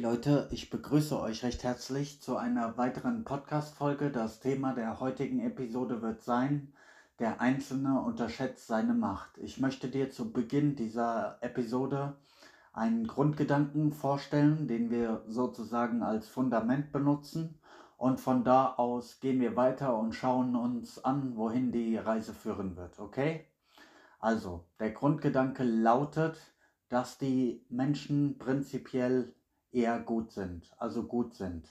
Leute, ich begrüße euch recht herzlich zu einer weiteren Podcast-Folge. Das Thema der heutigen Episode wird sein, der Einzelne unterschätzt seine Macht. Ich möchte dir zu Beginn dieser Episode einen Grundgedanken vorstellen, den wir sozusagen als Fundament benutzen. Und von da aus gehen wir weiter und schauen uns an, wohin die Reise führen wird. Okay? Also, der Grundgedanke lautet, dass die Menschen prinzipiell eher gut sind, also gut sind.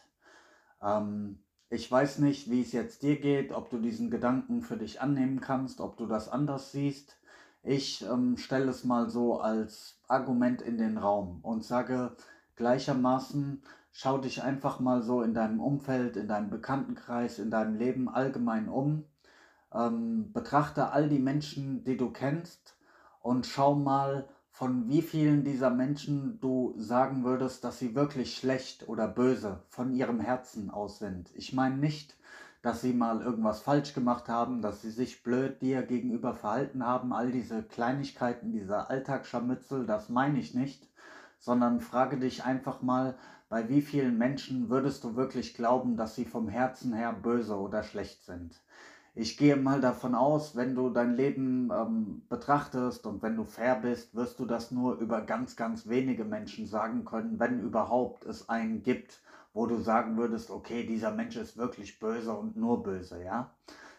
Ähm, ich weiß nicht, wie es jetzt dir geht, ob du diesen Gedanken für dich annehmen kannst, ob du das anders siehst. Ich ähm, stelle es mal so als Argument in den Raum und sage gleichermaßen, schau dich einfach mal so in deinem Umfeld, in deinem Bekanntenkreis, in deinem Leben allgemein um. Ähm, betrachte all die Menschen, die du kennst und schau mal, von wie vielen dieser Menschen du sagen würdest, dass sie wirklich schlecht oder böse von ihrem Herzen aus sind. Ich meine nicht, dass sie mal irgendwas falsch gemacht haben, dass sie sich blöd dir gegenüber verhalten haben, all diese Kleinigkeiten, dieser Alltagsscharmützel, das meine ich nicht, sondern frage dich einfach mal, bei wie vielen Menschen würdest du wirklich glauben, dass sie vom Herzen her böse oder schlecht sind? Ich gehe mal davon aus, wenn du dein Leben ähm, betrachtest und wenn du fair bist, wirst du das nur über ganz, ganz wenige Menschen sagen können, wenn überhaupt es einen gibt, wo du sagen würdest, okay, dieser Mensch ist wirklich böse und nur böse, ja.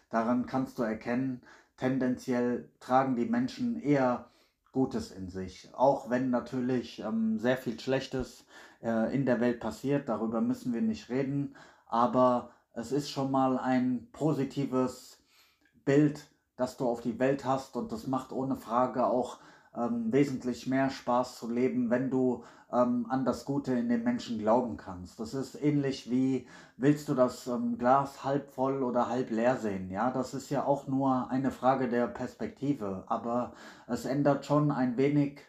Daran kannst du erkennen, tendenziell tragen die Menschen eher Gutes in sich, auch wenn natürlich ähm, sehr viel Schlechtes äh, in der Welt passiert, darüber müssen wir nicht reden, aber es ist schon mal ein positives Bild, das du auf die Welt hast und das macht ohne Frage auch ähm, wesentlich mehr Spaß zu leben, wenn du ähm, an das Gute in den Menschen glauben kannst. Das ist ähnlich wie, willst du das ähm, Glas halb voll oder halb leer sehen? Ja, das ist ja auch nur eine Frage der Perspektive, aber es ändert schon ein wenig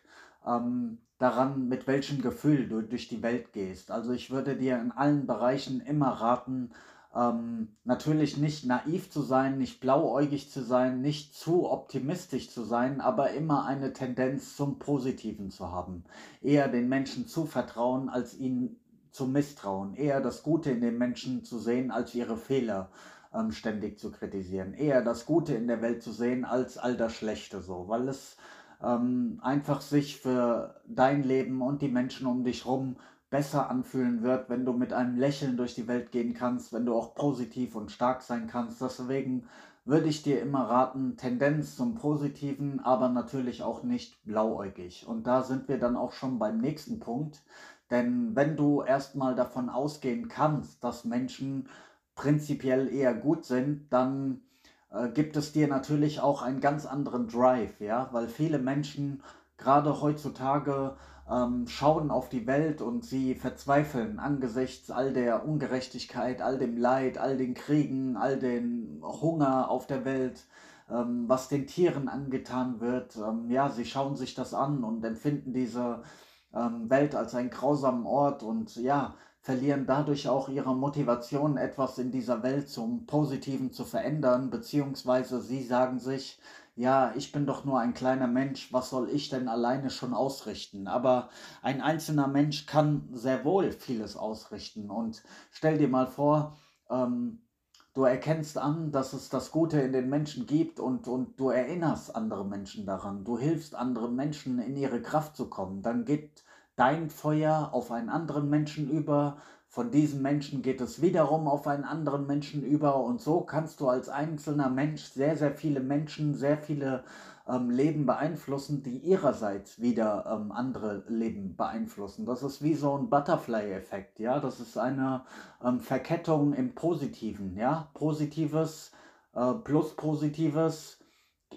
ähm, daran, mit welchem Gefühl du durch die Welt gehst. Also ich würde dir in allen Bereichen immer raten, ähm, natürlich nicht naiv zu sein, nicht blauäugig zu sein, nicht zu optimistisch zu sein, aber immer eine Tendenz zum Positiven zu haben. Eher den Menschen zu vertrauen, als ihnen zu misstrauen. Eher das Gute in den Menschen zu sehen, als ihre Fehler ähm, ständig zu kritisieren. Eher das Gute in der Welt zu sehen, als all das Schlechte so, weil es ähm, einfach sich für dein Leben und die Menschen um dich herum besser anfühlen wird, wenn du mit einem Lächeln durch die Welt gehen kannst, wenn du auch positiv und stark sein kannst. Deswegen würde ich dir immer raten, Tendenz zum Positiven, aber natürlich auch nicht blauäugig. Und da sind wir dann auch schon beim nächsten Punkt. Denn wenn du erstmal davon ausgehen kannst, dass Menschen prinzipiell eher gut sind, dann äh, gibt es dir natürlich auch einen ganz anderen Drive, ja, weil viele Menschen gerade heutzutage ähm, schauen auf die Welt und sie verzweifeln angesichts all der Ungerechtigkeit, all dem Leid, all den Kriegen, all den Hunger auf der Welt, ähm, was den Tieren angetan wird. Ähm, ja, sie schauen sich das an und empfinden diese ähm, Welt als einen grausamen Ort und ja, verlieren dadurch auch ihre Motivation, etwas in dieser Welt zum Positiven zu verändern, beziehungsweise sie sagen sich, ja, ich bin doch nur ein kleiner Mensch, was soll ich denn alleine schon ausrichten? Aber ein einzelner Mensch kann sehr wohl vieles ausrichten. Und stell dir mal vor, ähm, du erkennst an, dass es das Gute in den Menschen gibt und, und du erinnerst andere Menschen daran. Du hilfst anderen Menschen in ihre Kraft zu kommen. Dann geht dein Feuer auf einen anderen Menschen über von diesem Menschen geht es wiederum auf einen anderen Menschen über und so kannst du als einzelner Mensch sehr, sehr viele Menschen, sehr viele ähm, Leben beeinflussen, die ihrerseits wieder ähm, andere Leben beeinflussen. Das ist wie so ein Butterfly-Effekt, ja, das ist eine ähm, Verkettung im Positiven, ja, Positives äh, plus Positives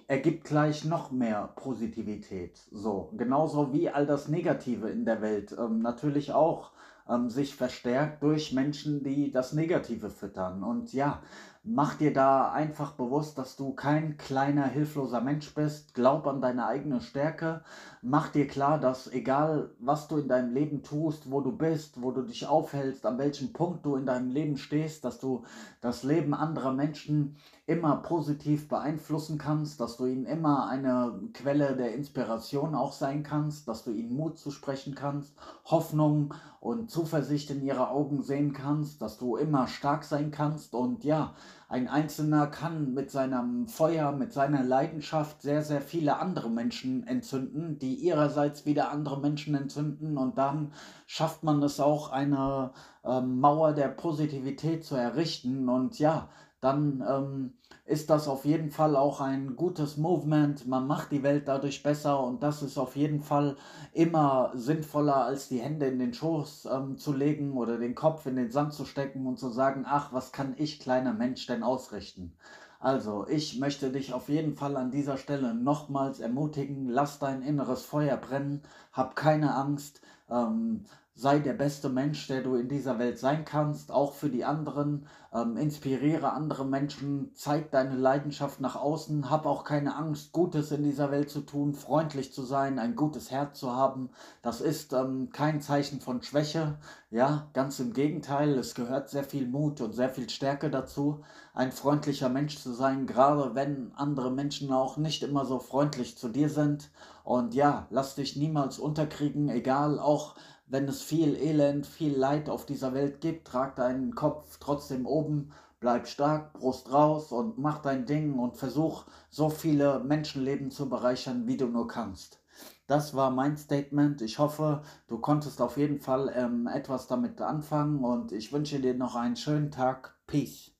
ergibt gleich noch mehr Positivität. So, genauso wie all das Negative in der Welt ähm, natürlich auch ähm, sich verstärkt durch Menschen, die das Negative füttern. Und ja, Mach dir da einfach bewusst, dass du kein kleiner, hilfloser Mensch bist. Glaub an deine eigene Stärke. Mach dir klar, dass egal was du in deinem Leben tust, wo du bist, wo du dich aufhältst, an welchem Punkt du in deinem Leben stehst, dass du das Leben anderer Menschen immer positiv beeinflussen kannst, dass du ihnen immer eine Quelle der Inspiration auch sein kannst, dass du ihnen Mut zusprechen kannst, Hoffnung und Zuversicht in ihre Augen sehen kannst, dass du immer stark sein kannst. Und ja, ein Einzelner kann mit seinem Feuer, mit seiner Leidenschaft sehr, sehr viele andere Menschen entzünden, die ihrerseits wieder andere Menschen entzünden. Und dann schafft man es auch, eine ähm, Mauer der Positivität zu errichten. Und ja, dann ähm, ist das auf jeden Fall auch ein gutes Movement. Man macht die Welt dadurch besser und das ist auf jeden Fall immer sinnvoller, als die Hände in den Schoß ähm, zu legen oder den Kopf in den Sand zu stecken und zu sagen, ach, was kann ich, kleiner Mensch, denn ausrichten? Also, ich möchte dich auf jeden Fall an dieser Stelle nochmals ermutigen, lass dein inneres Feuer brennen, hab keine Angst, ähm, sei der beste Mensch, der du in dieser Welt sein kannst, auch für die anderen. Ähm, inspiriere andere Menschen, zeig deine Leidenschaft nach außen, hab auch keine Angst, Gutes in dieser Welt zu tun, freundlich zu sein, ein gutes Herz zu haben. Das ist ähm, kein Zeichen von Schwäche, ja, ganz im Gegenteil, es gehört sehr viel Mut und sehr viel Stärke dazu, ein freundlicher Mensch zu sein, gerade wenn andere Menschen auch nicht immer so freundlich zu dir sind. Und ja, lass dich niemals unterkriegen, egal auch wenn es viel Elend, viel Leid auf dieser Welt gibt, trag deinen Kopf trotzdem oben, bleib stark, Brust raus und mach dein Ding und versuch so viele Menschenleben zu bereichern, wie du nur kannst. Das war mein Statement. Ich hoffe, du konntest auf jeden Fall ähm, etwas damit anfangen und ich wünsche dir noch einen schönen Tag. Peace.